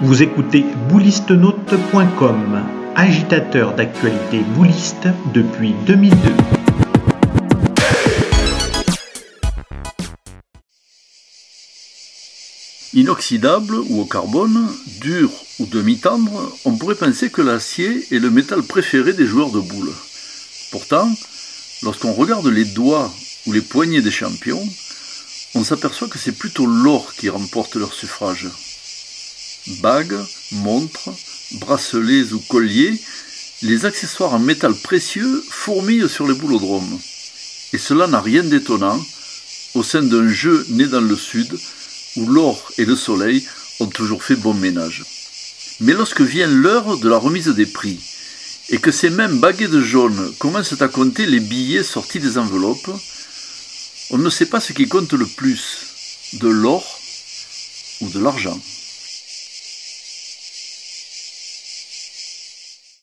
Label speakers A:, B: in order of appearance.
A: Vous écoutez boulistenote.com, agitateur d'actualité bouliste depuis 2002.
B: Inoxydable ou au carbone, dur ou demi-tendre, on pourrait penser que l'acier est le métal préféré des joueurs de boules. Pourtant, lorsqu'on regarde les doigts ou les poignets des champions, on s'aperçoit que c'est plutôt l'or qui remporte leur suffrage. Bagues, montres, bracelets ou colliers, les accessoires en métal précieux fourmillent sur les boulodromes. Et cela n'a rien d'étonnant au sein d'un jeu né dans le sud où l'or et le soleil ont toujours fait bon ménage. Mais lorsque vient l'heure de la remise des prix, et que ces mêmes baguettes de jaune commencent à compter les billets sortis des enveloppes, on ne sait pas ce qui compte le plus, de l'or ou de l'argent.